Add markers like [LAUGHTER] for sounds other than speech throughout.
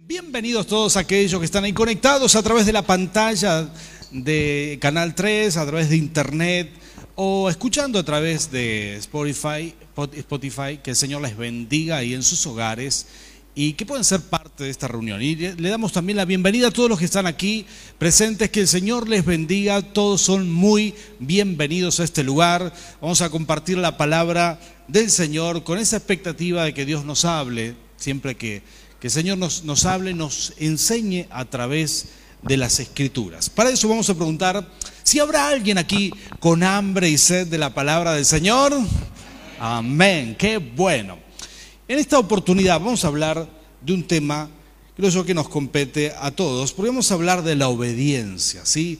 Bienvenidos todos aquellos que están ahí conectados a través de la pantalla de Canal 3, a través de Internet o escuchando a través de Spotify, Spotify, que el Señor les bendiga ahí en sus hogares y que pueden ser parte de esta reunión. Y le damos también la bienvenida a todos los que están aquí presentes, que el Señor les bendiga, todos son muy bienvenidos a este lugar. Vamos a compartir la palabra del Señor con esa expectativa de que Dios nos hable siempre que, que el Señor nos, nos hable, nos enseñe a través de las escrituras. Para eso vamos a preguntar si habrá alguien aquí con hambre y sed de la palabra del Señor. Amén, qué bueno. En esta oportunidad vamos a hablar de un tema, creo yo que nos compete a todos, porque vamos a hablar de la obediencia, ¿sí?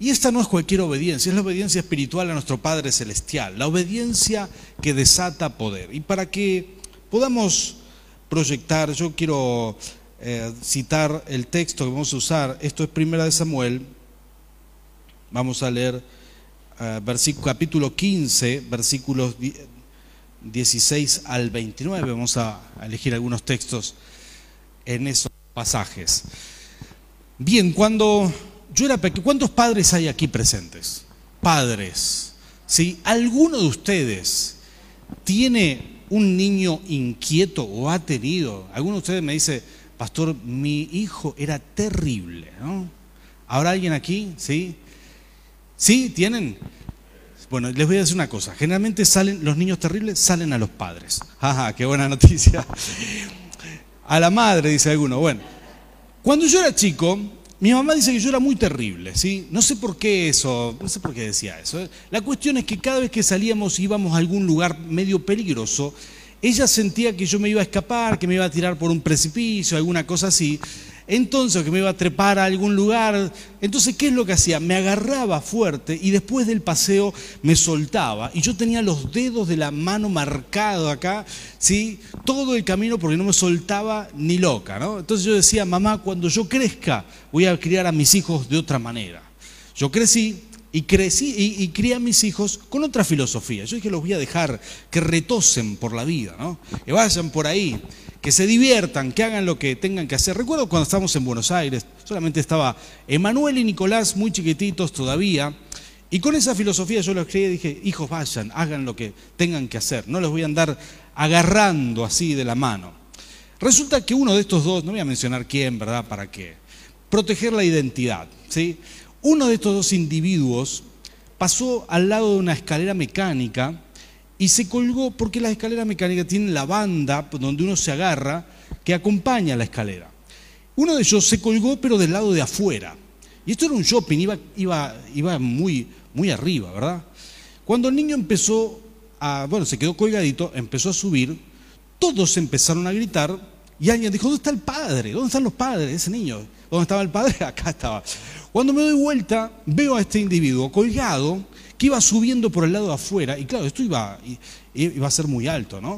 Y esta no es cualquier obediencia, es la obediencia espiritual a nuestro Padre Celestial, la obediencia que desata poder. Y para que podamos proyectar, yo quiero eh, citar el texto que vamos a usar, esto es Primera de Samuel, vamos a leer versículo, capítulo 15, versículos 16 al 29. Vamos a elegir algunos textos en esos pasajes. Bien, cuando yo era pequeño, ¿cuántos padres hay aquí presentes? Padres. Si alguno de ustedes tiene un niño inquieto o ha tenido, alguno de ustedes me dice, pastor, mi hijo era terrible, ¿no? ¿Habrá alguien aquí? ¿Sí? ¿Sí? ¿Tienen? Bueno, les voy a decir una cosa. Generalmente salen, los niños terribles salen a los padres. [LAUGHS] Ajá, qué buena noticia. [LAUGHS] A la madre, dice alguno. Bueno, cuando yo era chico, mi mamá dice que yo era muy terrible, ¿sí? No sé por qué eso, no sé por qué decía eso. La cuestión es que cada vez que salíamos íbamos a algún lugar medio peligroso, ella sentía que yo me iba a escapar, que me iba a tirar por un precipicio, alguna cosa así. Entonces, que me iba a trepar a algún lugar. Entonces, ¿qué es lo que hacía? Me agarraba fuerte y después del paseo me soltaba. Y yo tenía los dedos de la mano marcados acá, ¿sí? Todo el camino porque no me soltaba ni loca, ¿no? Entonces yo decía, mamá, cuando yo crezca, voy a criar a mis hijos de otra manera. Yo crecí y crecí y, y, crié a mis hijos con otra filosofía. Yo dije, los voy a dejar que retosen por la vida, ¿no? Que vayan por ahí que se diviertan, que hagan lo que tengan que hacer. Recuerdo cuando estábamos en Buenos Aires, solamente estaba Emanuel y Nicolás muy chiquititos todavía, y con esa filosofía yo los creí y dije, hijos vayan, hagan lo que tengan que hacer, no les voy a andar agarrando así de la mano. Resulta que uno de estos dos, no voy a mencionar quién, ¿verdad? ¿Para qué? Proteger la identidad, ¿sí? Uno de estos dos individuos pasó al lado de una escalera mecánica, y se colgó porque las escaleras mecánicas tienen la banda donde uno se agarra que acompaña la escalera. Uno de ellos se colgó pero del lado de afuera. Y esto era un shopping, iba, iba, iba muy, muy arriba, ¿verdad? Cuando el niño empezó a, bueno, se quedó colgadito, empezó a subir, todos empezaron a gritar y alguien dijo, ¿dónde está el padre? ¿Dónde están los padres de ese niño? ¿Dónde estaba el padre? [LAUGHS] Acá estaba. Cuando me doy vuelta, veo a este individuo colgado que iba subiendo por el lado de afuera, y claro, esto iba, iba a ser muy alto, ¿no?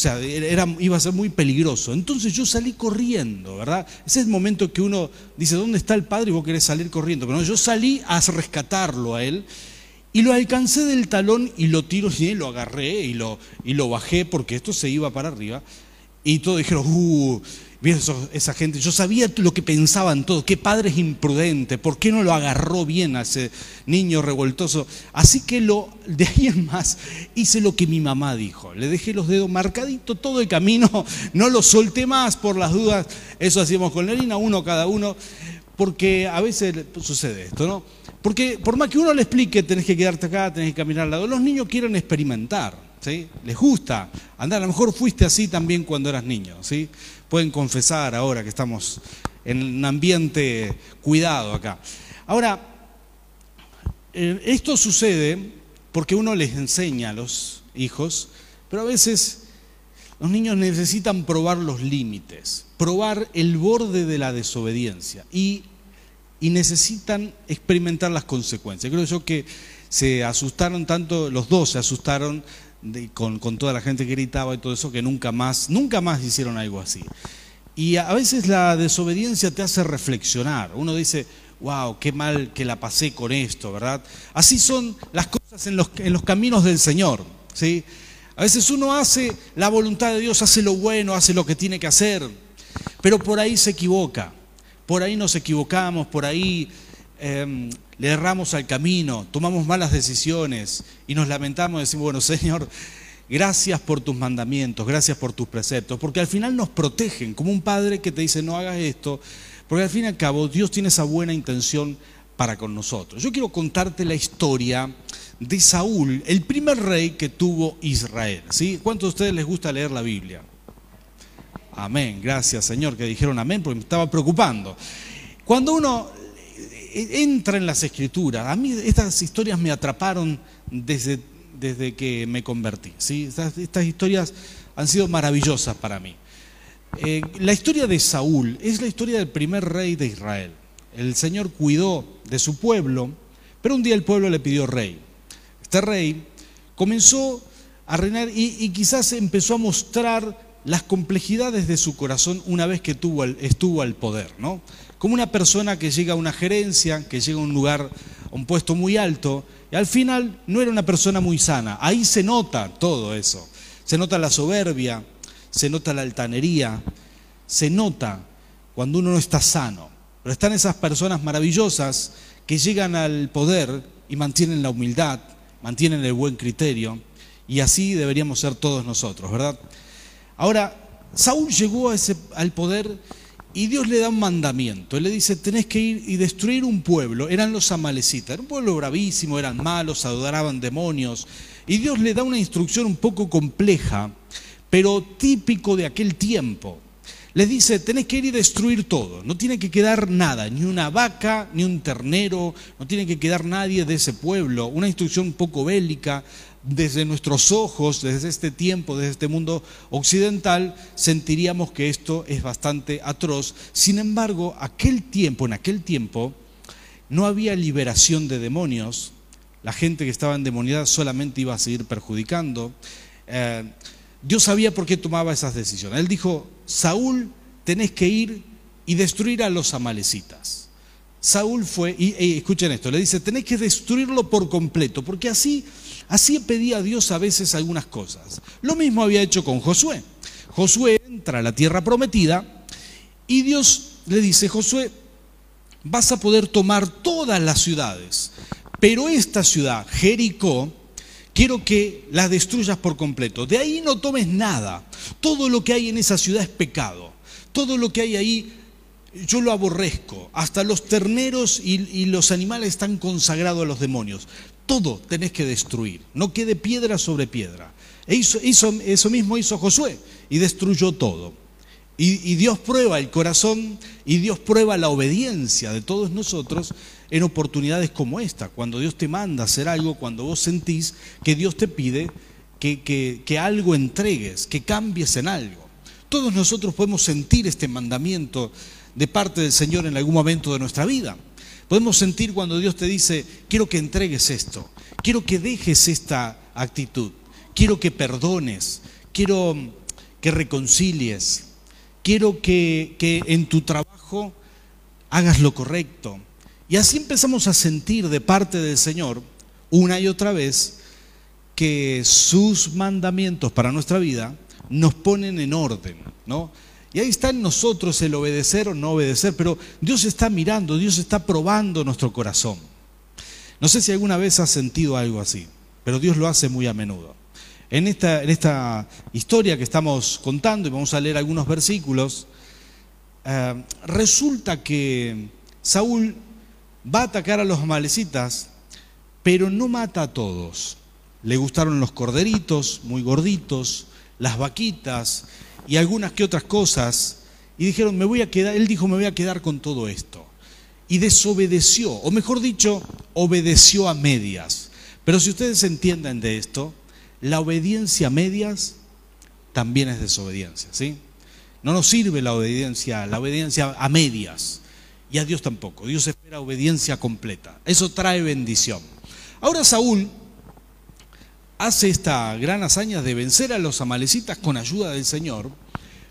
O sea, era, iba a ser muy peligroso. Entonces yo salí corriendo, ¿verdad? Ese es el momento que uno dice, ¿dónde está el padre? Y vos querés salir corriendo. Pero no, yo salí a rescatarlo a él y lo alcancé del talón y lo tiro y lo agarré y lo, y lo bajé porque esto se iba para arriba. Y todos dijeron, uh, esa gente, yo sabía lo que pensaban todos, qué padre es imprudente, ¿por qué no lo agarró bien a ese niño revoltoso? Así que lo, de ahí en más hice lo que mi mamá dijo, le dejé los dedos marcaditos todo el camino, [LAUGHS] no los solté más por las dudas, eso hacíamos con Lorina, uno cada uno, porque a veces sucede esto, ¿no? Porque por más que uno le explique, tenés que quedarte acá, tenés que caminar al lado, los niños quieren experimentar, ¿sí? Les gusta andar, a lo mejor fuiste así también cuando eras niño, ¿sí? Pueden confesar ahora que estamos en un ambiente cuidado acá. Ahora, eh, esto sucede porque uno les enseña a los hijos, pero a veces los niños necesitan probar los límites, probar el borde de la desobediencia y, y necesitan experimentar las consecuencias. Creo yo que se asustaron tanto, los dos se asustaron con, con, toda la gente que gritaba y todo eso, que nunca más, nunca más hicieron algo así. Y a veces la desobediencia te hace reflexionar. Uno dice, wow, qué mal que la pasé con esto, ¿verdad? Así son las cosas en los, en los caminos del Señor, ¿sí? A veces uno hace la voluntad de Dios, hace lo bueno, hace lo que tiene que hacer. Pero por ahí se equivoca, por ahí nos equivocamos, por ahí em, le erramos al camino, tomamos malas decisiones y nos lamentamos y decimos, bueno, Señor, gracias por tus mandamientos, gracias por tus preceptos, porque al final nos protegen, como un padre que te dice, no hagas esto, porque al fin y al cabo Dios tiene esa buena intención para con nosotros. Yo quiero contarte la historia de Saúl, el primer rey que tuvo Israel. ¿sí? ¿Cuántos de ustedes les gusta leer la Biblia? Amén, gracias Señor que dijeron amén porque me estaba preocupando. Cuando uno entra en las escrituras, a mí estas historias me atraparon desde, desde que me convertí. ¿sí? Estas, historias han sido maravillosas para mí. Eh, la historia de Saúl es la historia del primer rey de Israel. El Señor cuidó de su pueblo, pero un día el pueblo le pidió rey este rey, comenzó a reinar y, quizás empezó a mostrar las complejidades de su corazón una vez que tuvo estuvo al poder, ¿no? Como una persona que llega a una gerencia, que llega a un lugar, a un puesto muy alto, y al final no era una persona muy sana. Ahí se nota todo eso. Se nota la soberbia, se nota la altanería, se nota cuando uno no está sano. Pero están esas personas maravillosas que llegan al poder y mantienen la humildad, mantienen el buen criterio, y así deberíamos ser todos nosotros, ¿verdad? Ahora, Saúl llegó a ese, al poder y Dios le da un mandamiento. Él le dice, tenés que ir y destruir un pueblo. Eran los amalecitas, era un pueblo bravísimo, eran malos, adoraban demonios. Y Dios le da una instrucción un poco compleja, pero típico de aquel tiempo les dice, tenés que ir y destruir todo, no tiene que quedar nada, ni una vaca, ni un ternero, no tiene que quedar nadie de ese pueblo, una instrucción un poco bélica, desde nuestros ojos, desde este tiempo, desde este mundo occidental, sentiríamos que esto es bastante atroz. Sin embargo, aquel tiempo, en aquel tiempo, no había liberación de demonios, la gente que estaba endemoniada solamente iba a seguir perjudicando. Eh, Dios sabía por qué tomaba esas decisiones. Él dijo, Saúl, tenés que ir y destruir a los amalecitas. Saúl fue, y, escuchen esto, le dice, tenés que destruirlo por completo, porque así, así pedía Dios a veces algunas cosas. Lo mismo había hecho con Josué. Josué entra a la tierra prometida y Dios le dice, Josué, vas a poder tomar todas las ciudades, pero esta ciudad, Jericó, quiero que la destruyas por completo. De ahí no tomes nada. Todo lo que hay en esa ciudad es pecado. Todo lo que hay ahí yo lo aborrezco. Hasta los terneros y, los animales están consagrados a los demonios. Todo tenés que destruir. No quede piedra sobre piedra. E eso mismo hizo Josué y destruyó todo. y Dios prueba el corazón y Dios prueba la obediencia de todos nosotros en oportunidades como esta, cuando Dios te manda hacer algo, cuando vos sentís que Dios te pide que, que, algo entregues, que cambies en algo. Todos nosotros podemos sentir este mandamiento de parte del Señor en algún momento de nuestra vida. Podemos sentir cuando Dios te dice, quiero que entregues esto, quiero que dejes esta actitud, quiero que perdones, quiero que reconcilies, quiero que, que en tu trabajo hagas lo correcto, y así empezamos a sentir de parte del Señor una y otra vez que sus mandamientos para nuestra vida nos ponen en orden, ¿no? Y ahí está en nosotros el obedecer o no obedecer, pero Dios está mirando, Dios está probando nuestro corazón. No sé si alguna vez has sentido algo así, pero Dios lo hace muy a menudo. En esta, en esta historia que estamos contando, y vamos a leer algunos versículos, eh, resulta que Saúl va a atacar a los malecitas, pero no mata a todos. Le gustaron los corderitos, muy gorditos, las vaquitas y algunas que otras cosas. Y dijeron, me voy a quedar, él dijo, me voy a quedar con todo esto. Y desobedeció, o mejor dicho, obedeció a medias. Pero si ustedes entienden de esto, la obediencia a medias también es desobediencia, ¿sí? No nos sirve la obediencia, la obediencia a medias y a Dios tampoco. Dios espera obediencia completa. Eso trae bendición. Ahora Saúl hace esta gran hazaña de vencer a los amalecitas con ayuda del Señor,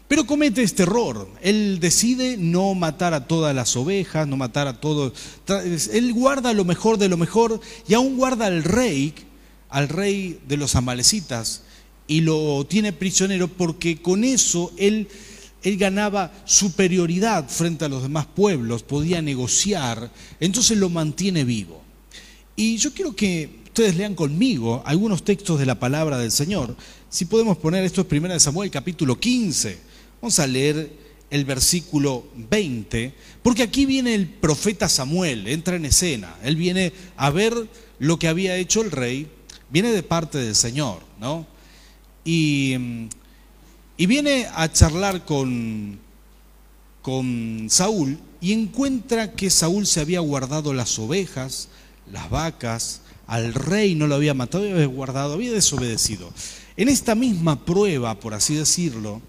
pero comete este error. Él decide no matar a todas las ovejas, no matar a todos. Él guarda lo mejor de lo mejor y aún guarda al rey, al rey de los amalecitas, y lo tiene prisionero porque con eso él él ganaba superioridad frente a los demás pueblos, podía negociar, entonces lo mantiene vivo. Y yo quiero que ustedes lean conmigo algunos textos de la palabra del Señor. Si podemos poner esto es 1 Samuel capítulo 15. Vamos a leer el versículo 20, porque aquí viene el profeta Samuel, entra en escena. Él viene a ver lo que había hecho el rey, viene de parte del Señor, ¿no? Y y viene a charlar con, con Saúl y encuentra que Saúl se había guardado las ovejas, las vacas, al rey no lo había matado, había guardado, había desobedecido. En esta misma prueba, por así decirlo,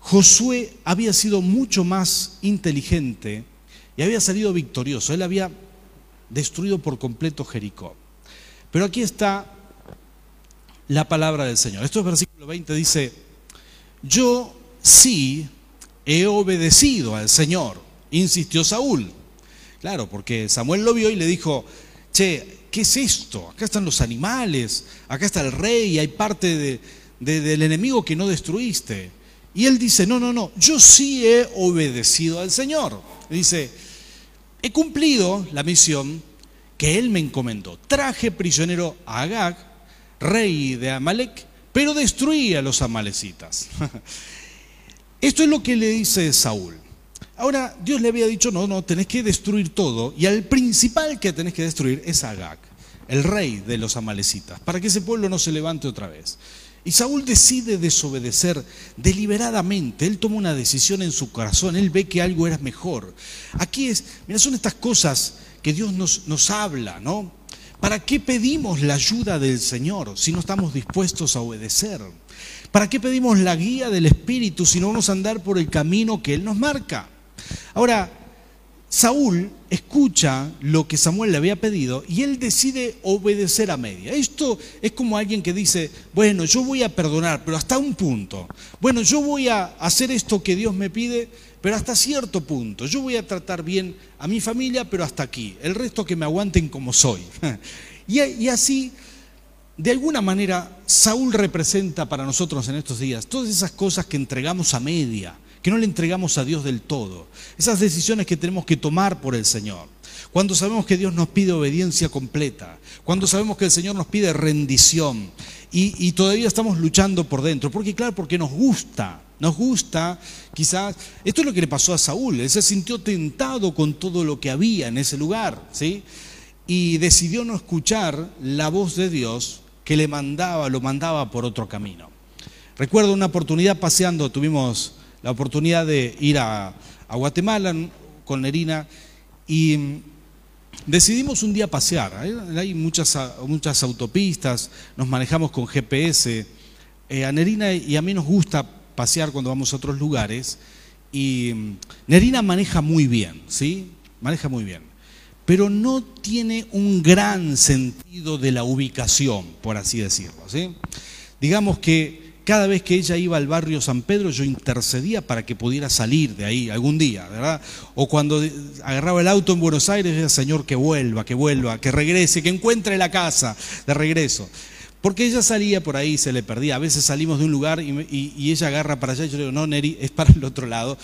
Josué había sido mucho más inteligente y había salido victorioso. Él había destruido por completo Jericó. Pero aquí está la palabra del Señor. Esto es versículo 20, dice, yo sí he obedecido al Señor, insistió Saúl. Claro, porque Samuel lo vio y le dijo, che, ¿qué es esto? Acá están los animales, acá está el rey, hay parte del enemigo que no destruiste. Y él dice, no, no, no, yo sí he obedecido al Señor. Dice, he cumplido la misión que él me encomendó. Traje prisionero a Agag, rey de Amalek, pero destruía a los amalecitas. [LAUGHS] Esto es lo que le dice Saúl. Ahora, Dios le había dicho, no, no, tenés que destruir todo, y al principal que tenés que destruir es Agag, el rey de los amalecitas, para que ese pueblo no se levante otra vez. Y Saúl decide desobedecer deliberadamente. Él toma una decisión en su corazón. Él ve que algo era mejor. Aquí es, mira, son estas cosas que Dios nos, nos habla, ¿no? ¿Para qué pedimos la ayuda del Señor si no estamos dispuestos a obedecer? ¿Para qué pedimos la guía del Espíritu si no vamos a andar por el camino que Él nos marca? Ahora, Saúl escucha lo que Samuel le había pedido y él decide obedecer a media. Esto es como alguien que dice, bueno, yo voy a perdonar, pero hasta un punto. Bueno, yo voy a hacer esto que Dios me pide, pero hasta cierto punto. Yo voy a tratar bien a mi familia, pero hasta aquí. El resto que me aguanten como soy. [LAUGHS] y, así, de alguna manera, Saúl representa para nosotros en estos días todas esas cosas que entregamos a media, que no le entregamos a Dios del todo. Esas decisiones que tenemos que tomar por el Señor. Cuando sabemos que Dios nos pide obediencia completa, cuando sabemos que el Señor nos pide rendición y, todavía estamos luchando por dentro, porque claro, porque nos gusta, nos gusta, quizás, esto es lo que le pasó a Saúl, él se sintió tentado con todo lo que había en ese lugar, ¿sí? Y decidió no escuchar la voz de Dios que le mandaba, lo mandaba por otro camino. Recuerdo una oportunidad paseando, tuvimos la oportunidad de ir a, Guatemala con Nerina y mm, decidimos un día pasear. Hay muchas, muchas autopistas, nos manejamos con GPS. Eh, a Nerina y a mí nos gusta pasear cuando vamos a otros lugares. Y mm, Nerina maneja muy bien, ¿sí? Maneja muy bien. Pero no tiene un gran sentido de la ubicación, por así decirlo, ¿sí? Digamos que cada vez que ella iba al barrio San Pedro, yo intercedía para que pudiera salir de ahí algún día, ¿verdad? O cuando agarraba el auto en Buenos Aires, decía, Señor, que vuelva, que vuelva, que regrese, que encuentre la casa de regreso. Porque ella salía por ahí, se le perdía. A veces salimos de un lugar y, ella agarra para allá y yo le digo, no, Neri, es para el otro lado.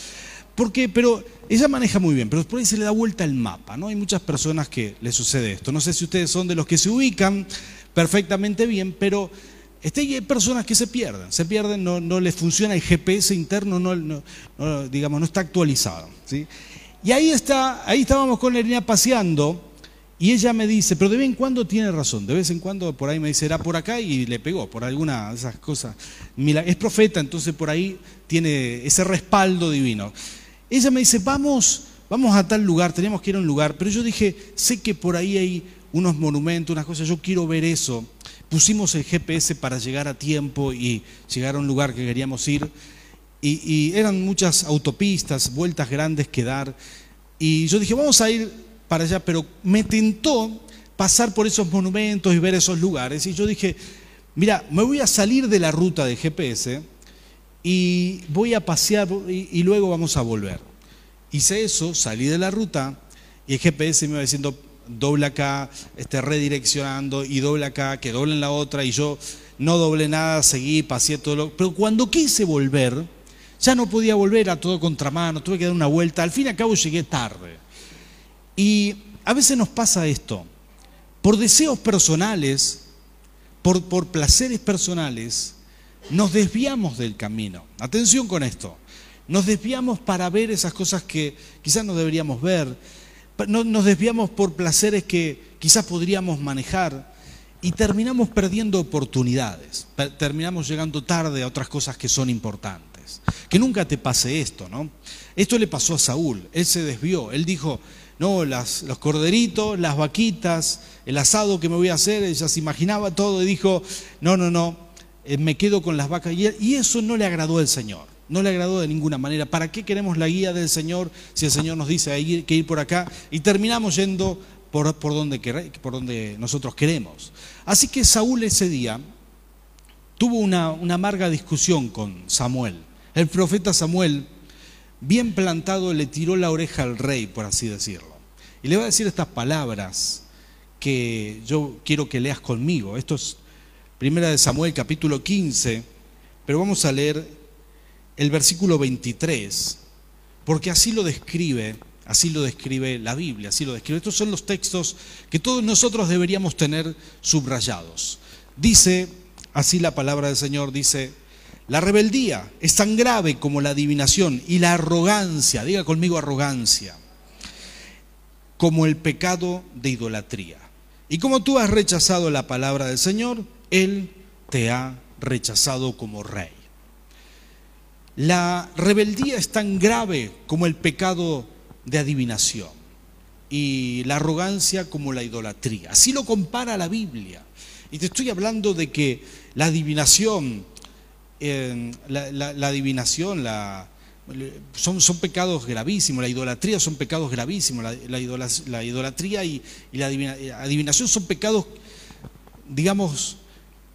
Porque, pero ella maneja muy bien, pero por ahí se le da vuelta el mapa, ¿no? Hay muchas personas que le sucede esto. No sé si ustedes son de los que se ubican perfectamente bien, pero este, hay personas que se pierden, se pierden, no, no les funciona el GPS interno, no, digamos, no está actualizado. ¿sí? Y ahí, está, ahí estábamos con Nerina paseando y ella me dice, pero de vez en cuando tiene razón, de vez en cuando por ahí me dice, era por acá y le pegó, por alguna de esas cosas. Es profeta, entonces por ahí tiene ese respaldo divino. Ella me dice, vamos, vamos a tal lugar, teníamos que ir a un lugar, pero yo dije, sé que por ahí hay unos monumentos, unas cosas, yo quiero ver eso. Pusimos el GPS para llegar a tiempo y llegar a un lugar que queríamos ir. Y, y eran muchas autopistas, vueltas grandes que dar. Y yo dije, vamos a ir para allá, pero me tentó pasar por esos monumentos y ver esos lugares. Y yo dije, mira, me voy a salir de la ruta de GPS y voy a pasear y, luego vamos a volver. Hice eso, salí de la ruta y el GPS me iba diciendo, dobla acá, esté redireccionando y dobla acá, que doble en la otra y yo no doblé nada, seguí, pasé todo lo... Pero cuando quise volver, Ya no podía volver a todo contramano, tuve que dar una vuelta, al fin y al cabo llegué tarde. Y a veces nos pasa esto, por deseos personales, por, por placeres personales, nos desviamos del camino. Atención con esto. Nos desviamos para ver esas cosas que quizás no deberíamos ver. Nos desviamos por placeres que quizás podríamos manejar y terminamos perdiendo oportunidades. Terminamos llegando tarde a otras cosas que son importantes. Que nunca te pase esto, ¿no? Esto le pasó a Saúl. Él se desvió. Él dijo, no, las, los corderitos, las vaquitas, el asado que me voy a hacer, ella se imaginaba todo y dijo, no, no, no, eh, me quedo con las vacas. Y eso no le agradó al Señor, no le agradó de ninguna manera. ¿Para qué queremos la guía del Señor si el Señor nos dice que ir por acá? Y terminamos yendo por, por, donde, por nosotros queremos. Así que Saúl ese día tuvo una, una amarga discusión con Samuel. El profeta Samuel, bien plantado, le tiró la oreja al rey, por así decirlo. Y le va a decir estas palabras que yo quiero que leas conmigo. Esto es Primera de Samuel capítulo 15, pero vamos a leer el versículo 23, porque así lo describe, así lo describe la Biblia, así lo describe. Estos son los textos que todos nosotros deberíamos tener subrayados. Dice, así la palabra del Señor dice, la rebeldía es tan grave como la adivinación y la arrogancia, diga conmigo arrogancia como el pecado de idolatría. Y como tú has rechazado la palabra del Señor, Él te ha rechazado como rey. La rebeldía es tan grave como el pecado de adivinación y la arrogancia como la idolatría. Así lo compara la Biblia. Y te estoy hablando de que la adivinación, la adivinación, son, son, pecados gravísimos, la idolatría son pecados gravísimos, la, idolatría y, la adivinación son pecados, digamos,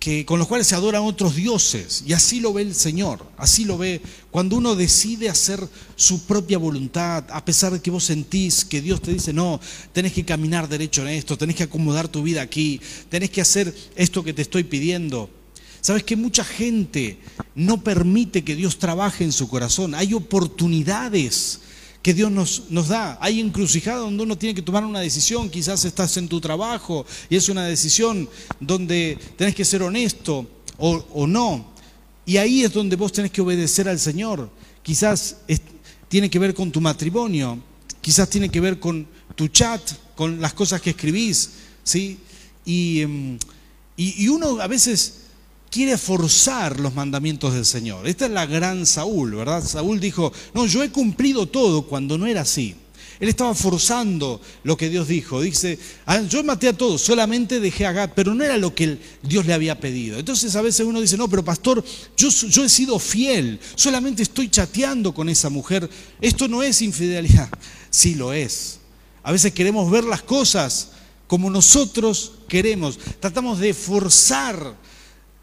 que, con los cuales se adoran otros dioses, y así lo ve el Señor, así lo ve cuando uno decide hacer su propia voluntad, a pesar de que vos sentís que Dios te dice, no, tenés que caminar derecho en esto, tenés que acomodar tu vida aquí, tenés que hacer esto que te estoy pidiendo. Sabes que mucha gente no permite que Dios trabaje en su corazón. Hay oportunidades que Dios nos, nos, da. Hay encrucijadas donde uno tiene que tomar una decisión. Quizás estás en tu trabajo y es una decisión donde tenés que ser honesto o, o no. Y ahí es donde vos tenés que obedecer al Señor. Quizás tiene que ver con tu matrimonio, quizás tiene que ver con tu chat, con las cosas que escribís. ¿sí? y, em, y uno a veces quiere forzar los mandamientos del Señor. Esta es la gran Saúl, ¿verdad? Saúl dijo, no, yo he cumplido todo cuando no era así. Él estaba forzando lo que Dios dijo. Dice, ah, yo maté a todos, solamente dejé a pero no era lo que Dios le había pedido. Entonces a veces uno dice, no, pero pastor, yo, yo he sido fiel, solamente estoy chateando con esa mujer. Esto no es infidelidad. [LAUGHS] Sí lo es. A veces queremos ver las cosas como nosotros queremos. Tratamos de forzar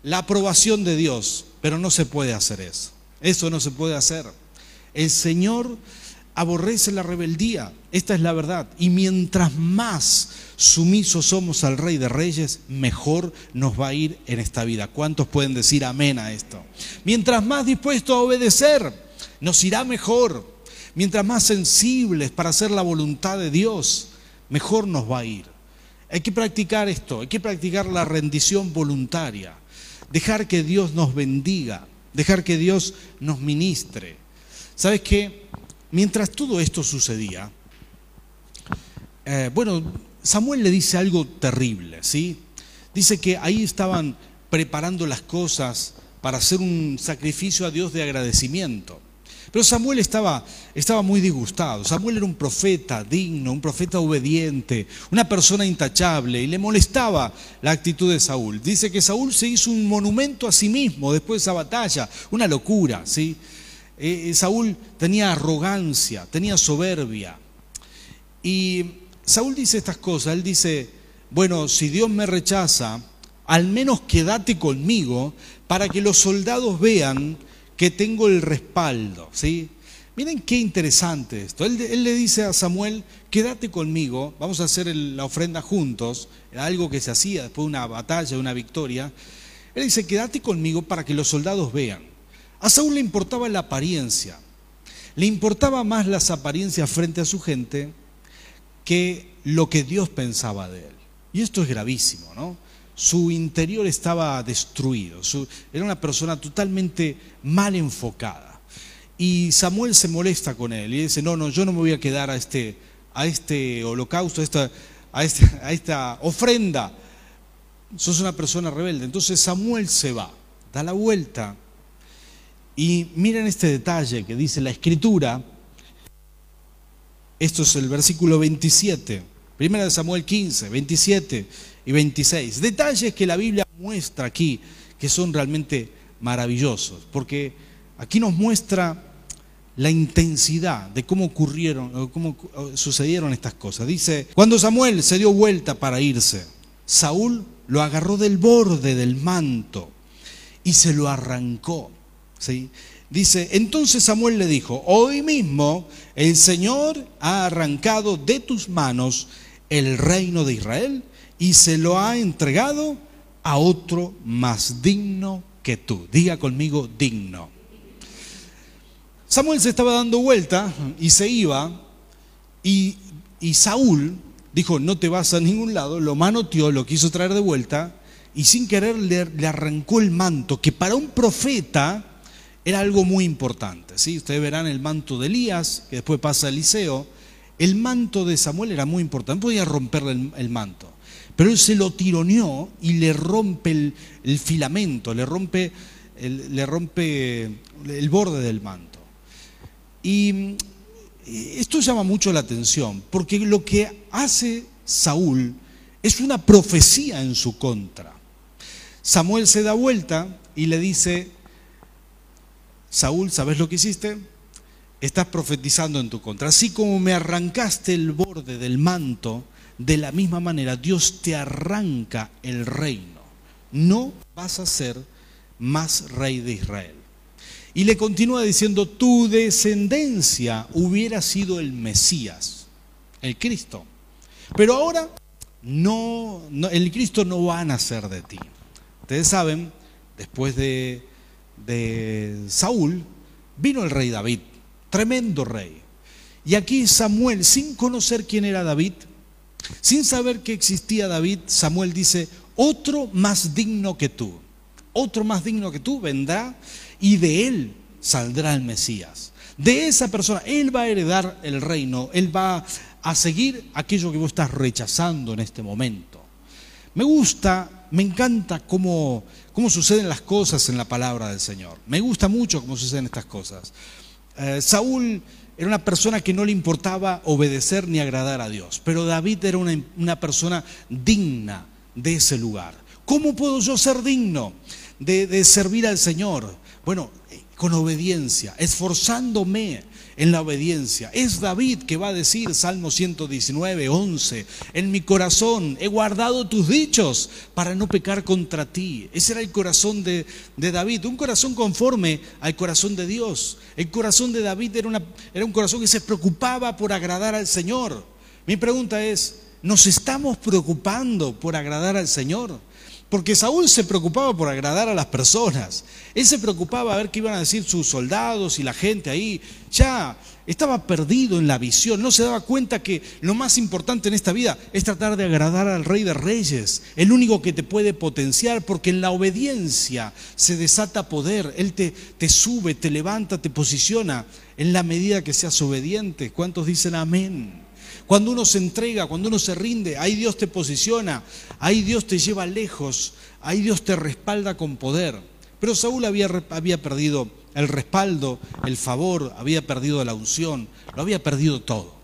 la aprobación de Dios, pero no se puede hacer eso. Eso no se puede hacer. El Señor aborrece la rebeldía, esta es la verdad. Y mientras más sumisos somos al Rey de Reyes, mejor nos va a ir en esta vida. ¿Cuántos pueden decir amén a esto? Mientras más dispuestos a obedecer, nos irá mejor. Mientras más sensibles para hacer la voluntad de Dios, mejor nos va a ir. Hay que practicar esto, hay que practicar la rendición voluntaria dejar que Dios nos bendiga, dejar que Dios nos ministre. ¿Sabes qué? Mientras todo esto sucedía, eh, bueno, Samuel le dice algo terrible, ¿sí? Dice que ahí estaban preparando las cosas para hacer un sacrificio a Dios de agradecimiento. Pero Samuel estaba, estaba muy disgustado. Samuel era un profeta digno, un profeta obediente, una persona intachable y le molestaba la actitud de Saúl. Dice que Saúl se hizo un monumento a sí mismo después de esa batalla, una locura, ¿sí? Eh, eh, Saúl tenía arrogancia, tenía soberbia. Y Saúl dice estas cosas, él dice, bueno, si Dios me rechaza, al menos quédate conmigo para que los soldados vean que tengo el respaldo, ¿sí? Miren qué interesante esto. Él, le dice a Samuel, quédate conmigo, vamos a hacer la ofrenda juntos, era algo que se hacía después de una batalla, de una victoria. Él dice, quédate conmigo para que los soldados vean. A Saúl le importaba la apariencia, le importaba más las apariencias frente a su gente que lo que Dios pensaba de él. Y esto es gravísimo, ¿no? Su interior estaba destruido, era una persona totalmente mal enfocada. Y Samuel se molesta con él y dice, no, no, yo no me voy a quedar a este, a este holocausto, a esta, a, esta, a esta ofrenda. Sos una persona rebelde. Entonces Samuel se va, da la vuelta y miren este detalle que dice la escritura. Esto es el versículo 27, primera de Samuel 15, 27 y 26. Detalles que la Biblia muestra aquí que son realmente maravillosos, porque aquí nos muestra la intensidad de cómo ocurrieron, cómo sucedieron estas cosas. Dice, cuando Samuel se dio vuelta para irse, Saúl lo agarró del borde del manto y se lo arrancó. ¿sí? Dice, entonces Samuel le dijo, hoy mismo el Señor ha arrancado de tus manos el reino de Israel y se lo ha entregado a otro más digno que tú. Diga conmigo, digno. Samuel se estaba dando vuelta y se iba y, Saúl dijo, no te vas a ningún lado, lo manoteó, lo quiso traer de vuelta y sin querer le, arrancó el manto, que para un profeta era algo muy importante. ¿sí? Ustedes verán el manto de Elías, que después pasa a Eliseo. El manto de Samuel era muy importante, podía romperle el, manto. Pero él se lo tironeó y le rompe el, filamento, le rompe el, le rompe el borde del manto. Y esto llama mucho la atención, porque lo que hace Saúl es una profecía en su contra. Samuel se da vuelta y le dice, Saúl, ¿sabes lo que hiciste? Estás profetizando en tu contra. Así como me arrancaste el borde del manto, de la misma manera Dios te arranca el reino. No vas a ser más rey de Israel. Y le continúa diciendo, tu descendencia hubiera sido el Mesías, el Cristo. Pero ahora no, el Cristo no va a nacer de ti. Ustedes saben, después de de Saúl, vino el rey David, tremendo rey. Y aquí Samuel, sin conocer quién era David, sin saber que existía David, Samuel dice, otro más digno que tú, otro más digno que tú vendrá y de él saldrá el Mesías. De esa persona, él va a heredar el reino, él va a seguir aquello que vos estás rechazando en este momento. Me gusta, me encanta cómo cómo suceden las cosas en la palabra del Señor. Me gusta mucho cómo suceden estas cosas. Eh, Saúl era una persona que no le importaba obedecer ni agradar a Dios, pero David era una, persona digna de ese lugar. ¿Cómo puedo yo ser digno de, de servir al Señor? Bueno, con obediencia, esforzándome en la obediencia. Es David que va a decir, Salmo 119, 11, en mi corazón he guardado tus dichos para no pecar contra ti. Ese era el corazón de, David, un corazón conforme al corazón de Dios. El corazón de David era, una, era un corazón que se preocupaba por agradar al Señor. Mi pregunta es, ¿nos estamos preocupando por agradar al Señor? Porque Saúl se preocupaba por agradar a las personas. Él se preocupaba a ver qué iban a decir sus soldados y la gente ahí. Ya estaba perdido en la visión. No se daba cuenta que lo más importante en esta vida es tratar de agradar al rey de reyes. El único que te puede potenciar porque en la obediencia se desata poder. Él te, te sube, te levanta, te posiciona en la medida que seas obediente. ¿Cuántos dicen amén? Cuando uno se entrega, cuando uno se rinde, ahí Dios te posiciona, ahí Dios te lleva lejos, ahí Dios te respalda con poder. Pero Saúl había, perdido el respaldo, el favor, había perdido la unción, lo había perdido todo.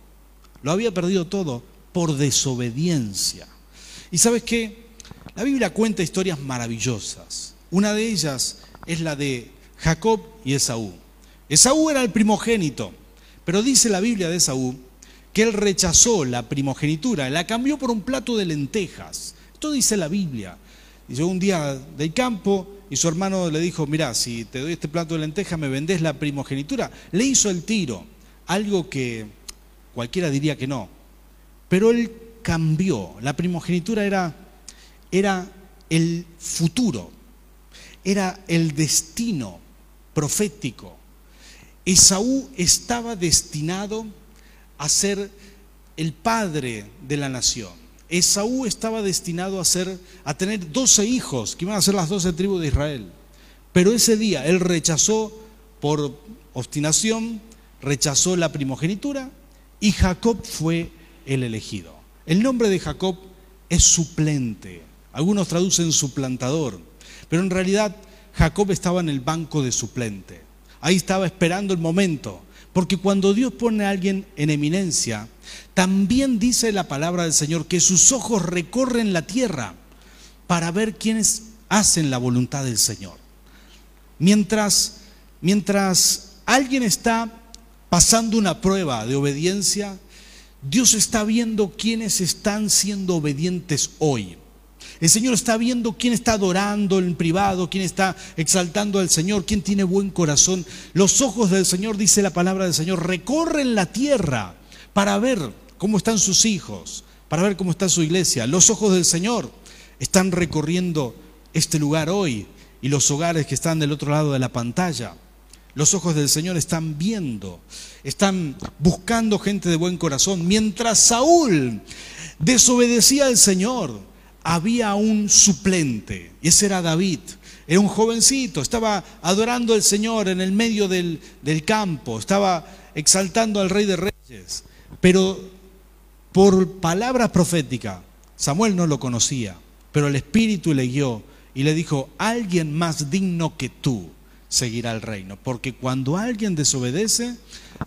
Lo había perdido todo por desobediencia. ¿Y sabes qué? La Biblia cuenta historias maravillosas. Una de ellas es la de Jacob y Esaú. Esaú era el primogénito, pero dice la Biblia de Esaú que él rechazó la primogenitura, la cambió por un plato de lentejas. Esto dice la Biblia. Y yo un día del campo y su hermano le dijo, mira, si te doy este plato de lentejas, me vendés la primogenitura. Le hizo el tiro, algo que cualquiera diría que no. Pero él cambió. La primogenitura era, era el futuro, era el destino profético. Esaú estaba destinado a ser el padre de la nación. Esaú estaba destinado a, ser, a tener 12 hijos, que iban a ser las 12 tribus de Israel. Pero ese día él rechazó por obstinación, rechazó la primogenitura y Jacob fue el elegido. El nombre de Jacob es suplente. Algunos traducen suplantador, pero en realidad Jacob estaba en el banco de suplente. Ahí estaba esperando el momento, porque cuando Dios pone a alguien en eminencia, también dice la palabra del Señor que sus ojos recorren la tierra para ver quiénes hacen la voluntad del Señor. Mientras, mientras alguien está pasando una prueba de obediencia, Dios está viendo quiénes están siendo obedientes hoy. El Señor está viendo quién está adorando en privado, quién está exaltando al Señor, quién tiene buen corazón. Los ojos del Señor, dice la palabra del Señor, recorren la tierra para ver cómo están sus hijos, para ver cómo está su iglesia. Los ojos del Señor están recorriendo este lugar hoy y los hogares que están del otro lado de la pantalla. Los ojos del Señor están viendo, están buscando gente de buen corazón. Mientras Saúl desobedecía al Señor, había un suplente, y ese era David. Era un jovencito, estaba adorando al Señor en el medio del, del campo, estaba exaltando al Rey de Reyes. Pero por palabra profética, Samuel no lo conocía, pero el Espíritu le guió y le dijo, alguien más digno que tú seguirá el reino. Porque cuando alguien desobedece,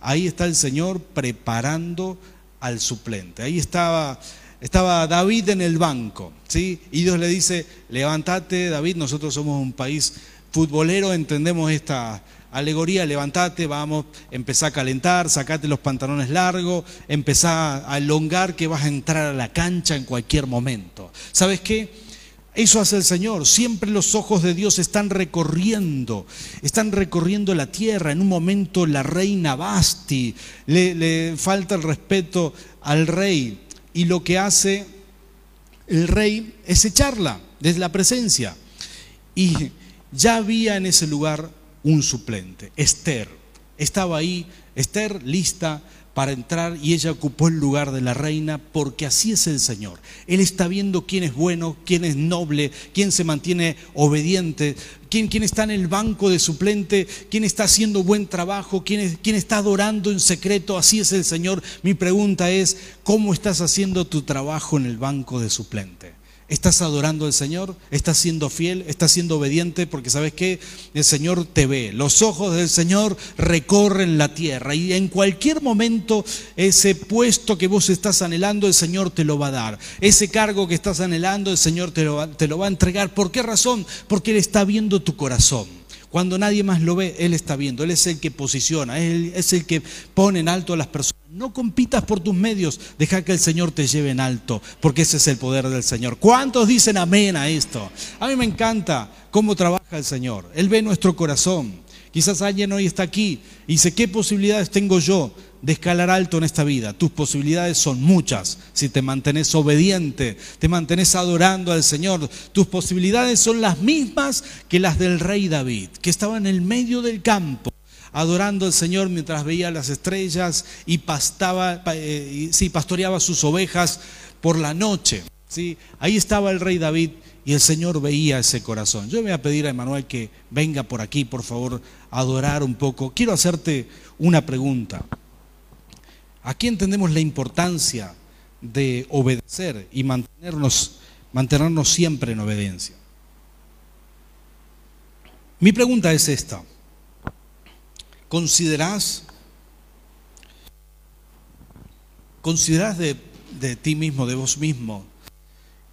ahí está el Señor preparando al suplente. Ahí estaba, estaba David en el banco, ¿sí? Y Dios le dice, levántate David, nosotros somos un país futbolero, entendemos esta alegoría, levántate, vamos, empezá a calentar, sacate los pantalones largos, empezá a elongar que vas a entrar a la cancha en cualquier momento. ¿Sabes qué? Eso hace el Señor. Siempre los ojos de Dios están recorriendo, están recorriendo la tierra. En un momento la reina Basti le, falta el respeto al rey y lo que hace el rey es echarla desde la presencia. Y ya había en ese lugar un suplente, Esther. Estaba ahí, Esther lista para entrar y ella ocupó el lugar de la reina porque así es el Señor. Él está viendo quién es bueno, quién es noble, quién se mantiene obediente, quién, quién está en el banco de suplente, quién está haciendo buen trabajo, quién, quién está adorando en secreto. Así es el Señor. Mi pregunta es, ¿cómo estás haciendo tu trabajo en el banco de suplente? ¿Estás adorando al Señor? ¿Estás siendo fiel? ¿Estás siendo obediente? Porque sabes que el Señor te ve. Los ojos del Señor recorren la tierra y en cualquier momento ese puesto que vos estás anhelando, el Señor te lo va a dar. Ese cargo que estás anhelando, el Señor te lo te lo va a entregar. ¿Por qué razón? Porque Él está viendo tu corazón. Cuando nadie más lo ve, Él está viendo. Él es el que posiciona, Él es el que pone en alto a las personas. No compitas por tus medios, deja que el Señor te lleve en alto, porque ese es el poder del Señor. ¿Cuántos dicen amén a esto? A mí me encanta cómo trabaja el Señor. Él ve nuestro corazón. Quizás alguien hoy está aquí y dice, ¿qué posibilidades tengo yo de escalar alto en esta vida? Tus posibilidades son muchas. Si te mantenés obediente, te mantenés adorando al Señor, tus posibilidades son las mismas que las del rey David, que estaba en el medio del campo adorando al Señor mientras veía las estrellas y pastaba, eh, sí, pastoreaba sus ovejas por la noche. ¿sí? Ahí estaba el rey David y el Señor veía ese corazón. Yo voy a pedir a Emanuel que venga por aquí, por favor, a adorar un poco. Quiero hacerte una pregunta. Aquí entendemos la importancia de obedecer y mantenernos, mantenernos siempre en obediencia. Mi pregunta es esta. ¿Considerás, considerás de, de ti mismo, de vos mismo,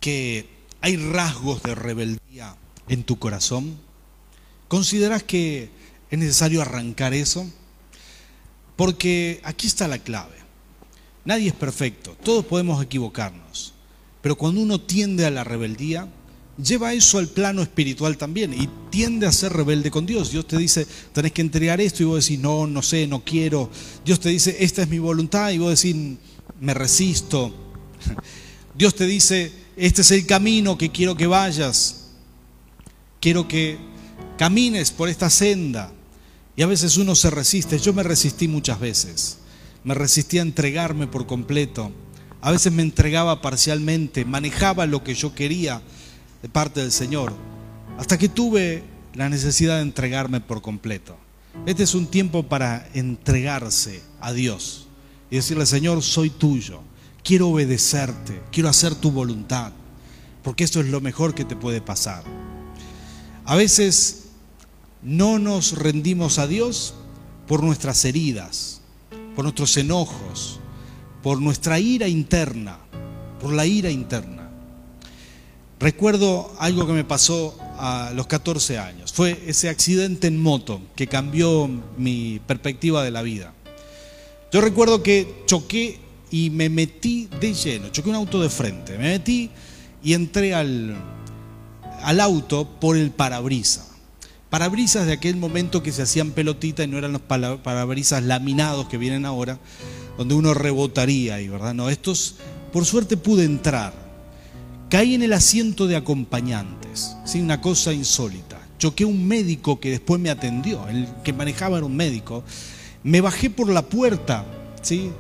que hay rasgos de rebeldía en tu corazón? ¿Consideras que es necesario arrancar eso? Porque aquí está la clave. Nadie es perfecto, todos podemos equivocarnos, pero cuando uno tiende a la rebeldía, lleva eso al plano espiritual también y tiende a ser rebelde con Dios. Dios te dice, tenés que entregar esto y vos decís, no, no sé, no quiero. Dios te dice, esta es mi voluntad y vos decís, me resisto. [LAUGHS] Dios te dice, este es el camino que quiero que vayas. Quiero que camines por esta senda. Y a veces uno se resiste. Yo me resistí muchas veces. Me resistí a entregarme por completo. A veces me entregaba parcialmente, manejaba lo que yo quería de parte del Señor, hasta que tuve la necesidad de entregarme por completo. Este es un tiempo para entregarse a Dios y decirle, Señor, soy tuyo, quiero obedecerte, quiero hacer tu voluntad, porque esto es lo mejor que te puede pasar. A veces no nos rendimos a Dios por nuestras heridas, por nuestros enojos, por nuestra ira interna, por la ira interna. Recuerdo algo que me pasó a los 14 años. Fue ese accidente en moto que cambió mi perspectiva de la vida. Yo recuerdo que choqué y me metí de lleno, choqué un auto de frente, me metí y entré al, al auto por el parabrisa. Parabrisas de aquel momento que se hacían pelotita y no eran los parabrisas laminados que vienen ahora, donde uno rebotaría ahí, ¿verdad? No, estos, por suerte pude entrar. Caí en el asiento de acompañantes, ¿sí? una cosa insólita. Choqué un médico que después me atendió, el que manejaba era un médico, me bajé por la puerta, ¿sí?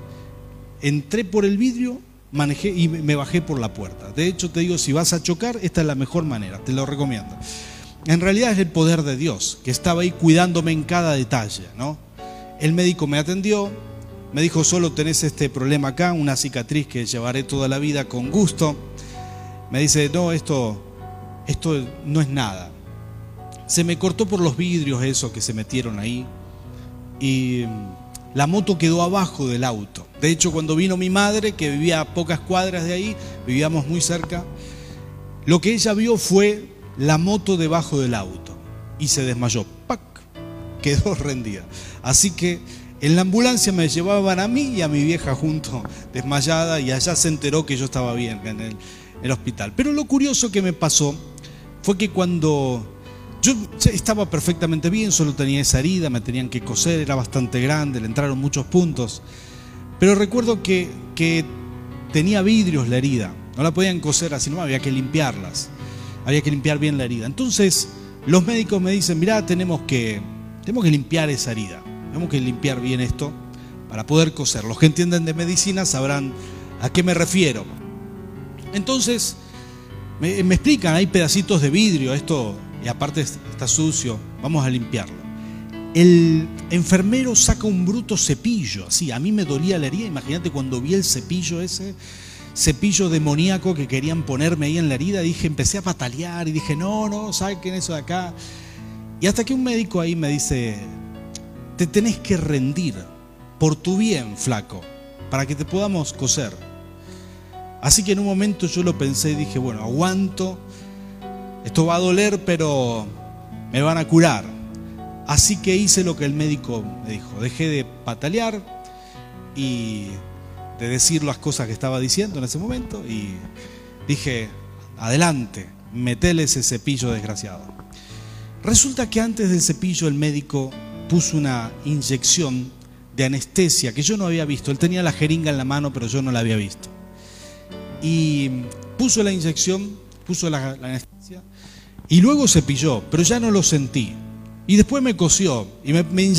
entré por el vidrio, manejé y me bajé por la puerta. De hecho, te digo, si vas a chocar, esta es la mejor manera, te lo recomiendo. En realidad es el poder de Dios, que estaba ahí cuidándome en cada detalle, ¿no? El médico me atendió, me dijo, solo tenés este problema acá, una cicatriz que llevaré toda la vida con gusto. Me dice, no, esto, esto no es nada. Se me cortó por los vidrios eso que se metieron ahí y la moto quedó abajo del auto. De hecho, cuando vino mi madre, que vivía a pocas cuadras de ahí, vivíamos muy cerca, lo que ella vio fue la moto debajo del auto y se desmayó. ¡Pac! Quedó [LAUGHS] rendida. Así que en la ambulancia me llevaban a mí y a mi vieja junto, [LAUGHS] desmayada, y allá se enteró que yo estaba bien en el, el hospital. Pero lo curioso que me pasó fue que cuando yo estaba perfectamente bien, solo tenía esa herida, me tenían que coser, era bastante grande, le entraron muchos puntos. Pero recuerdo que, que tenía vidrios la herida, no la podían coser así, no había que limpiarlas, había que limpiar bien la herida. Entonces los médicos me dicen, mirá, tenemos que, tenemos que limpiar esa herida, tenemos que limpiar bien esto para poder coser. Los que entienden de medicina sabrán a qué me refiero. Entonces me, me explican, hay pedacitos de vidrio, esto y aparte está sucio, vamos a limpiarlo. El enfermero saca un bruto cepillo, así, a mí me dolía la herida, imagínate cuando vi el cepillo ese, cepillo demoníaco que querían ponerme ahí en la herida, dije, empecé a patalear y dije, no, no, saquen eso de acá. Y hasta que un médico ahí me dice, te tenés que rendir por tu bien, flaco, para que te podamos coser. Así que en un momento yo lo pensé y dije, bueno, aguanto, esto va a doler, pero me van a curar. Así que hice lo que el médico me dijo. Dejé de patalear y de decir las cosas que estaba diciendo en ese momento y dije, adelante, metele ese cepillo desgraciado. Resulta que antes del cepillo el médico puso una inyección de anestesia que yo no había visto. Él tenía la jeringa en la mano, pero yo no la había visto. Y puso la inyección, puso la, anestesia y luego cepilló, pero ya no lo sentí. Y después me cosió y me, me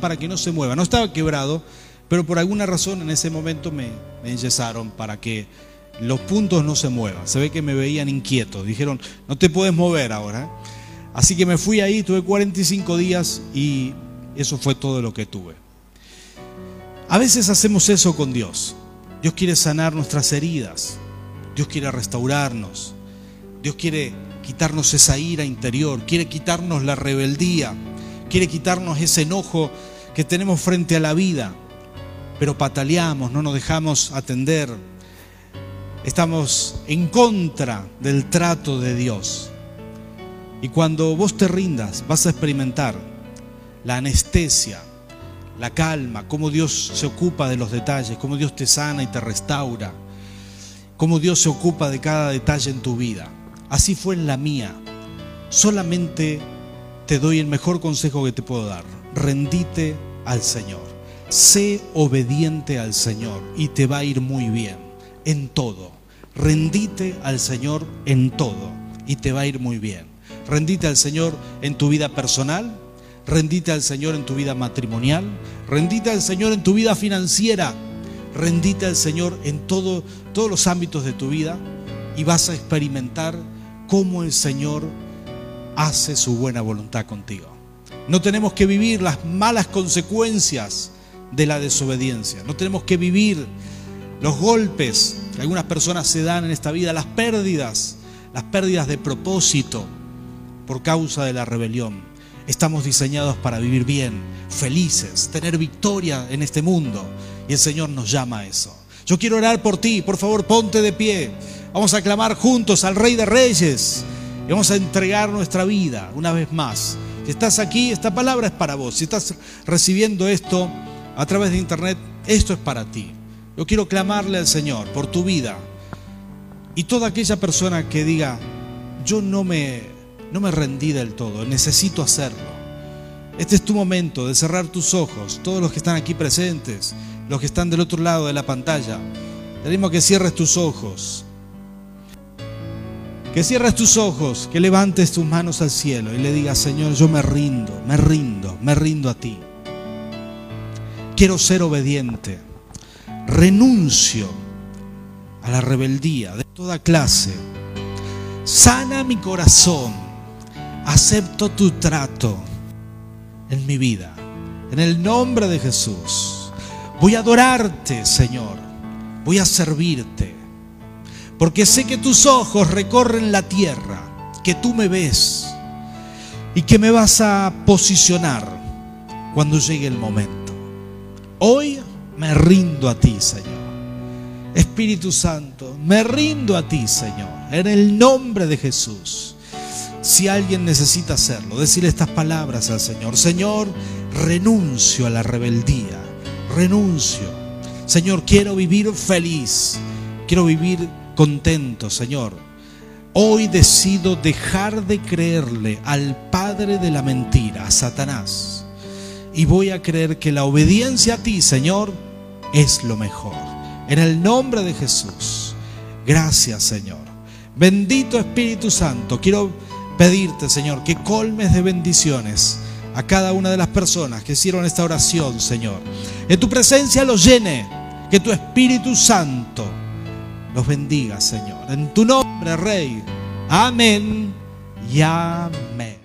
para que no se mueva. No estaba quebrado, pero por alguna razón en ese momento me, me para que los puntos no se muevan. Se ve que me veían inquieto. Dijeron, no te puedes mover ahora. ¿eh?". Así que me fui ahí, tuve 45 días y eso fue todo lo que tuve. A veces hacemos eso con Dios. Dios quiere sanar nuestras heridas. Dios quiere restaurarnos. Dios quiere quitarnos esa ira interior, quiere quitarnos la rebeldía, quiere quitarnos ese enojo que tenemos frente a la vida, pero pataleamos, no nos dejamos atender, estamos en contra del trato de Dios. Y cuando vos te rindas, vas a experimentar la anestesia, la calma, cómo Dios se ocupa de los detalles, cómo Dios te sana y te restaura, cómo Dios se ocupa de cada detalle en tu vida. Así fue en la mía. Solamente te doy el mejor consejo que te puedo dar. Rendite al Señor. Sé obediente al Señor y te va a ir muy bien en todo. Rendite al Señor en todo y te va a ir muy bien. Rendite al Señor en tu vida personal. Rendite al Señor en tu vida matrimonial, rendite al Señor en tu vida financiera, rendite al Señor en todo, todos los ámbitos de tu vida y vas a experimentar cómo el Señor hace su buena voluntad contigo. No tenemos que vivir las malas consecuencias de la desobediencia. No tenemos que vivir los golpes que algunas personas se dan en esta vida, las pérdidas, las pérdidas de propósito por causa de la rebelión. Estamos diseñados para vivir bien, felices, tener victoria en este mundo. Y el Señor nos llama a eso. Yo quiero orar por ti, por favor, ponte de pie. Vamos a clamar juntos al Rey de Reyes y vamos a entregar nuestra vida una vez más. Si estás aquí, esta palabra es para vos. Si estás recibiendo esto a través de internet, esto es para ti. Yo quiero clamarle al Señor por tu vida. Y toda aquella persona que diga, yo no me, no me rendí del todo, necesito hacerlo. Este es tu momento de cerrar tus ojos, todos los que están aquí presentes, los que están del otro lado de la pantalla. Te que cierres tus ojos que cierres tus ojos, que levantes tus manos al cielo y le digas, Señor, yo me rindo, me rindo, me rindo a ti. Quiero ser obediente. Renuncio a la rebeldía de toda clase. Sana mi corazón. Acepto tu trato en mi vida. En el nombre de Jesús. Voy a adorarte, Señor. Voy a servirte porque sé que tus ojos recorren la tierra, que tú me ves y que me vas a posicionar cuando llegue el momento. Hoy me rindo a ti, Señor. Espíritu Santo, me rindo a ti, Señor, en el nombre de Jesús. Si alguien necesita hacerlo, decirle estas palabras al Señor. Señor, renuncio a la rebeldía, renuncio. Señor, quiero vivir feliz, quiero vivir contento, Señor. Hoy decido dejar de creerle al Padre de la mentira, a Satanás. Y voy a creer que la obediencia a ti, Señor, es lo mejor. En el nombre de Jesús. Gracias, Señor. Bendito Espíritu Santo. Quiero pedirte, Señor, que colmes de bendiciones a cada una de las personas que hicieron esta oración, Señor. Que tu presencia los llene. Que tu Espíritu Santo los bendiga, Señor. En tu nombre, Rey. Amén y amén.